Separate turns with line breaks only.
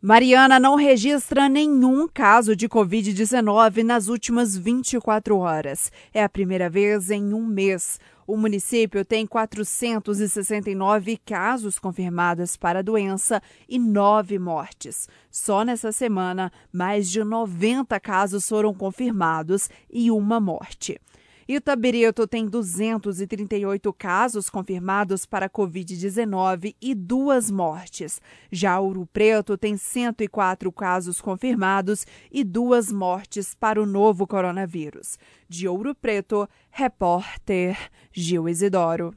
Mariana não registra nenhum caso de Covid-19 nas últimas 24 horas. É a primeira vez em um mês. O município tem 469 casos confirmados para a doença e nove mortes. Só nessa semana, mais de 90 casos foram confirmados e uma morte. Itabirito tem 238 casos confirmados para Covid-19 e duas mortes. Já Ouro Preto tem 104 casos confirmados e duas mortes para o novo coronavírus. De Ouro Preto, repórter Gil Isidoro.